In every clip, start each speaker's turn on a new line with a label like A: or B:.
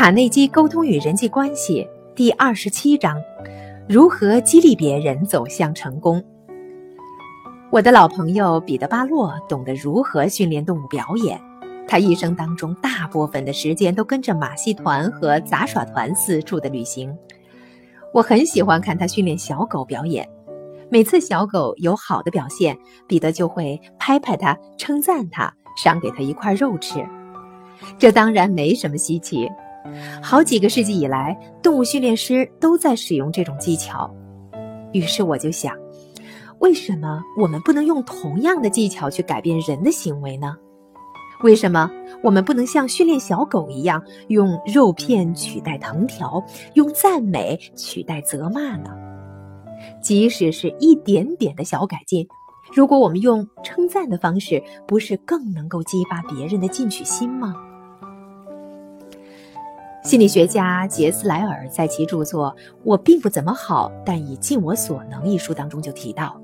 A: 卡内基沟通与人际关系第二十七章：如何激励别人走向成功。我的老朋友彼得·巴洛懂得如何训练动物表演，他一生当中大部分的时间都跟着马戏团和杂耍团四处的旅行。我很喜欢看他训练小狗表演，每次小狗有好的表现，彼得就会拍拍它，称赞它，赏给它一块肉吃。这当然没什么稀奇。好几个世纪以来，动物训练师都在使用这种技巧。于是我就想，为什么我们不能用同样的技巧去改变人的行为呢？为什么我们不能像训练小狗一样，用肉片取代藤条，用赞美取代责骂呢？即使是一点点的小改进，如果我们用称赞的方式，不是更能够激发别人的进取心吗？心理学家杰斯莱尔在其著作《我并不怎么好，但已尽我所能》一书当中就提到，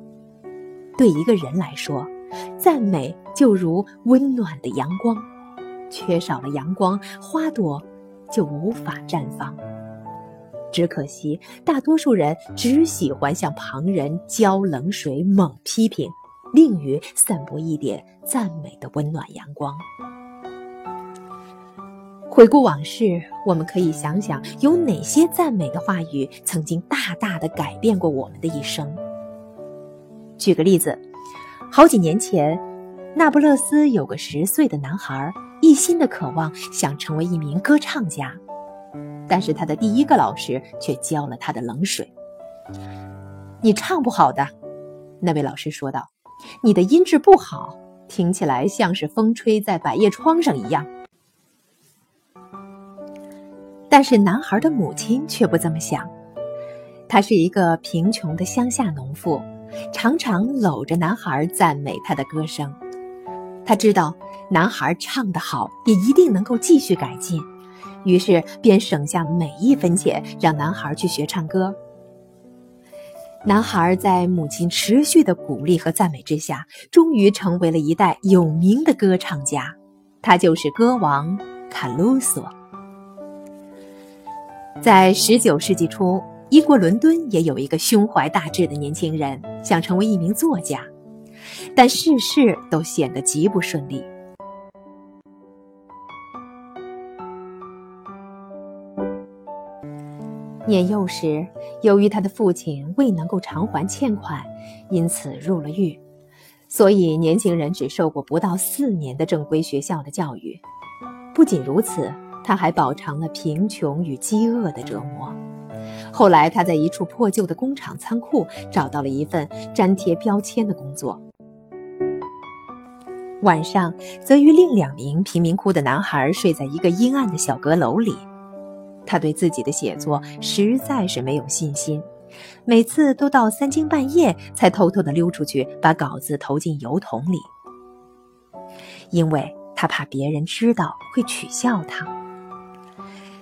A: 对一个人来说，赞美就如温暖的阳光，缺少了阳光，花朵就无法绽放。只可惜，大多数人只喜欢向旁人浇冷水、猛批评，吝于散播一点赞美的温暖阳光。回顾往事，我们可以想想有哪些赞美的话语曾经大大的改变过我们的一生。举个例子，好几年前，那不勒斯有个十岁的男孩，一心的渴望想成为一名歌唱家，但是他的第一个老师却浇了他的冷水。你唱不好的，那位老师说道，你的音质不好，听起来像是风吹在百叶窗上一样。但是男孩的母亲却不这么想，她是一个贫穷的乡下农妇，常常搂着男孩赞美他的歌声。他知道男孩唱得好，也一定能够继续改进，于是便省下每一分钱让男孩去学唱歌。男孩在母亲持续的鼓励和赞美之下，终于成为了一代有名的歌唱家，他就是歌王卡鲁索。在十九世纪初，英国伦敦也有一个胸怀大志的年轻人，想成为一名作家，但事事都显得极不顺利。年幼时，由于他的父亲未能够偿还欠款，因此入了狱，所以年轻人只受过不到四年的正规学校的教育。不仅如此。他还饱尝了贫穷与饥饿的折磨。后来，他在一处破旧的工厂仓库找到了一份粘贴标签的工作。晚上，则与另两名贫民窟的男孩睡在一个阴暗的小阁楼里。他对自己的写作实在是没有信心，每次都到三更半夜才偷偷地溜出去，把稿子投进邮筒里，因为他怕别人知道会取笑他。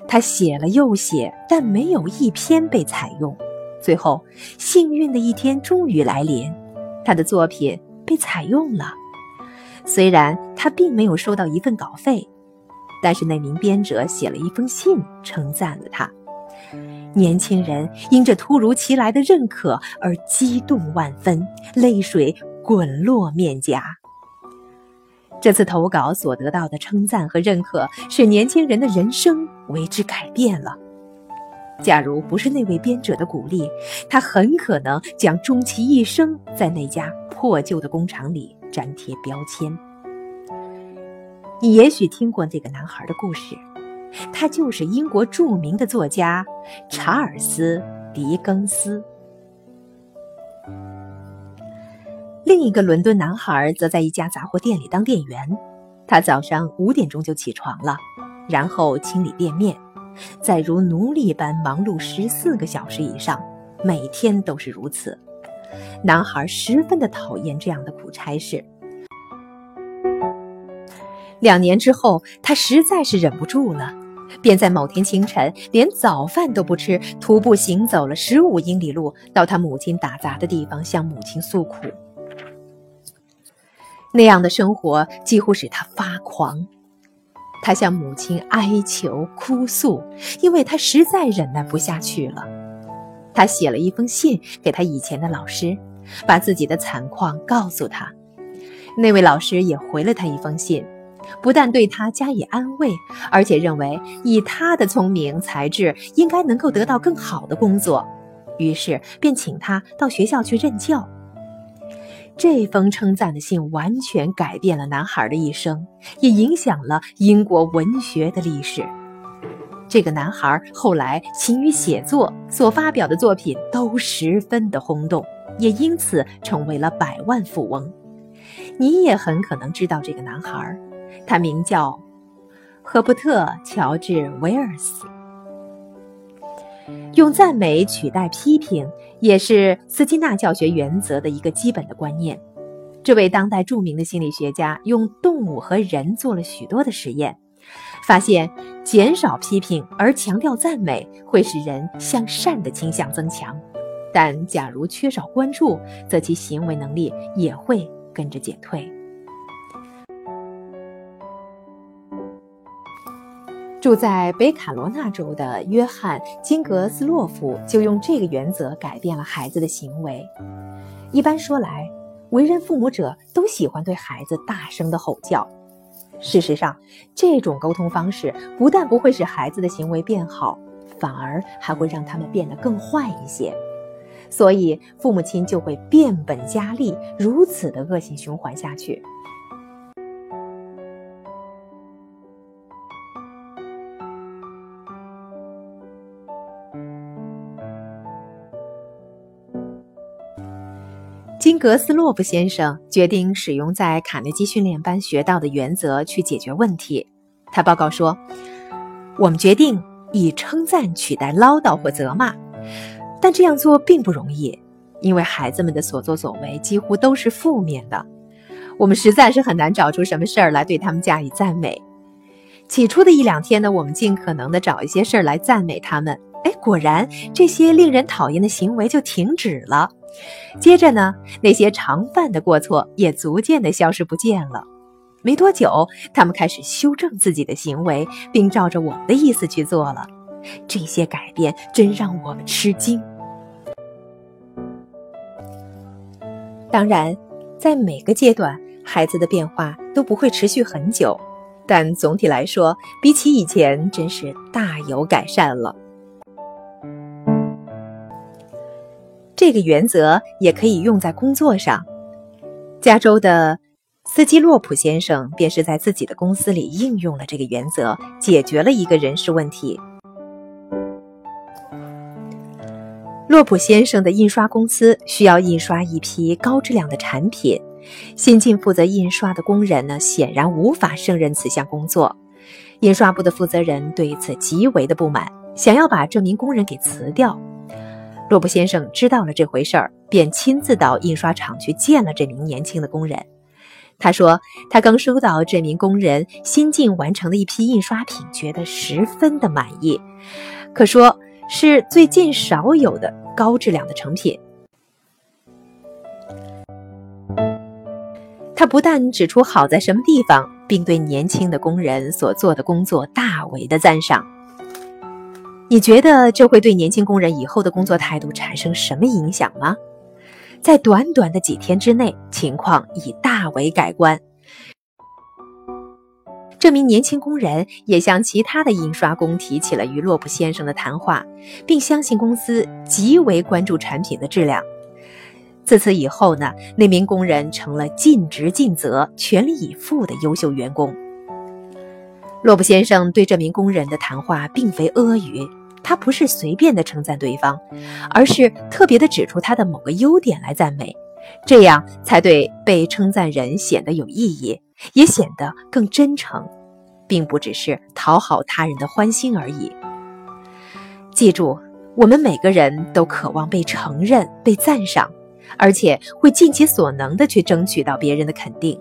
A: 他写了又写，但没有一篇被采用。最后，幸运的一天终于来临，他的作品被采用了。虽然他并没有收到一份稿费，但是那名编者写了一封信，称赞了他。年轻人因这突如其来的认可而激动万分，泪水滚落面颊。这次投稿所得到的称赞和认可，使年轻人的人生为之改变了。假如不是那位编者的鼓励，他很可能将终其一生在那家破旧的工厂里粘贴标签。你也许听过这个男孩的故事，他就是英国著名的作家查尔斯·狄更斯。另一个伦敦男孩则在一家杂货店里当店员。他早上五点钟就起床了，然后清理店面，再如奴隶般忙碌十四个小时以上，每天都是如此。男孩十分的讨厌这样的苦差事。两年之后，他实在是忍不住了，便在某天清晨连早饭都不吃，徒步行走了十五英里路，到他母亲打杂的地方向母亲诉苦。那样的生活几乎使他发狂，他向母亲哀求哭诉，因为他实在忍耐不下去了。他写了一封信给他以前的老师，把自己的惨况告诉他。那位老师也回了他一封信，不但对他加以安慰，而且认为以他的聪明才智，应该能够得到更好的工作，于是便请他到学校去任教。这封称赞的信完全改变了男孩的一生，也影响了英国文学的历史。这个男孩后来勤于写作，所发表的作品都十分的轰动，也因此成为了百万富翁。你也很可能知道这个男孩，他名叫赫伯特·乔治·威尔斯。用赞美取代批评，也是斯金纳教学原则的一个基本的观念。这位当代著名的心理学家用动物和人做了许多的实验，发现减少批评而强调赞美会使人向善的倾向增强，但假如缺少关注，则其行为能力也会跟着减退。住在北卡罗纳州的约翰·金格斯洛夫就用这个原则改变了孩子的行为。一般说来，为人父母者都喜欢对孩子大声的吼叫。事实上，这种沟通方式不但不会使孩子的行为变好，反而还会让他们变得更坏一些。所以，父母亲就会变本加厉，如此的恶性循环下去。金格斯洛夫先生决定使用在卡内基训练班学到的原则去解决问题。他报告说：“我们决定以称赞取代唠叨或责骂，但这样做并不容易，因为孩子们的所作所为几乎都是负面的。我们实在是很难找出什么事儿来对他们加以赞美。起初的一两天呢，我们尽可能的找一些事儿来赞美他们。哎，果然这些令人讨厌的行为就停止了。”接着呢，那些常犯的过错也逐渐的消失不见了。没多久，他们开始修正自己的行为，并照着我们的意思去做了。这些改变真让我们吃惊。当然，在每个阶段，孩子的变化都不会持续很久，但总体来说，比起以前，真是大有改善了。这个原则也可以用在工作上。加州的斯基洛普先生便是在自己的公司里应用了这个原则，解决了一个人事问题。洛普先生的印刷公司需要印刷一批高质量的产品，新进负责印刷的工人呢，显然无法胜任此项工作。印刷部的负责人对此极为的不满，想要把这名工人给辞掉。洛布先生知道了这回事儿，便亲自到印刷厂去见了这名年轻的工人。他说：“他刚收到这名工人新近完成的一批印刷品，觉得十分的满意，可说是最近少有的高质量的成品。”他不但指出好在什么地方，并对年轻的工人所做的工作大为的赞赏。你觉得这会对年轻工人以后的工作态度产生什么影响吗？在短短的几天之内，情况已大为改观。这名年轻工人也向其他的印刷工提起了与洛普先生的谈话，并相信公司极为关注产品的质量。自此以后呢，那名工人成了尽职尽责、全力以赴的优秀员工。洛布先生对这名工人的谈话并非阿谀，他不是随便的称赞对方，而是特别的指出他的某个优点来赞美，这样才对被称赞人显得有意义，也显得更真诚，并不只是讨好他人的欢心而已。记住，我们每个人都渴望被承认、被赞赏，而且会尽其所能的去争取到别人的肯定。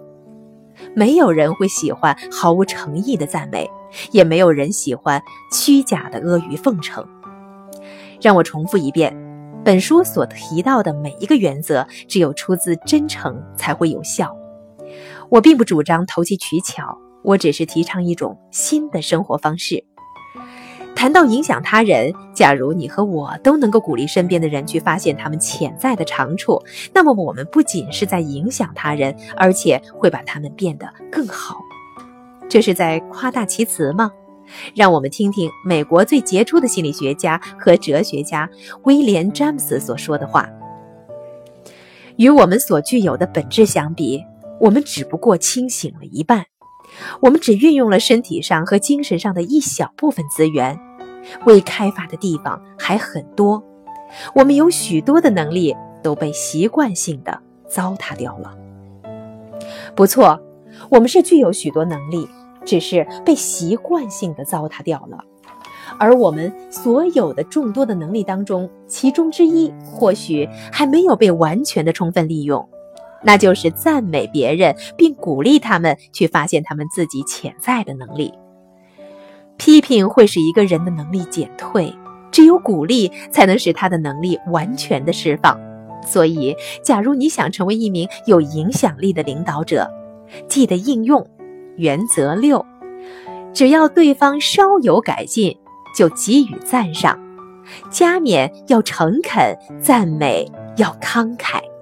A: 没有人会喜欢毫无诚意的赞美，也没有人喜欢虚假的阿谀奉承。让我重复一遍，本书所提到的每一个原则，只有出自真诚才会有效。我并不主张投机取巧，我只是提倡一种新的生活方式。谈到影响他人，假如你和我都能够鼓励身边的人去发现他们潜在的长处，那么我们不仅是在影响他人，而且会把他们变得更好。这是在夸大其词吗？让我们听听美国最杰出的心理学家和哲学家威廉·詹姆斯所说的话：“与我们所具有的本质相比，我们只不过清醒了一半。”我们只运用了身体上和精神上的一小部分资源，未开发的地方还很多。我们有许多的能力都被习惯性的糟蹋掉了。不错，我们是具有许多能力，只是被习惯性的糟蹋掉了。而我们所有的众多的能力当中，其中之一或许还没有被完全的充分利用。那就是赞美别人，并鼓励他们去发现他们自己潜在的能力。批评会使一个人的能力减退，只有鼓励才能使他的能力完全的释放。所以，假如你想成为一名有影响力的领导者，记得应用原则六：只要对方稍有改进，就给予赞赏，加冕要诚恳，赞美要慷慨。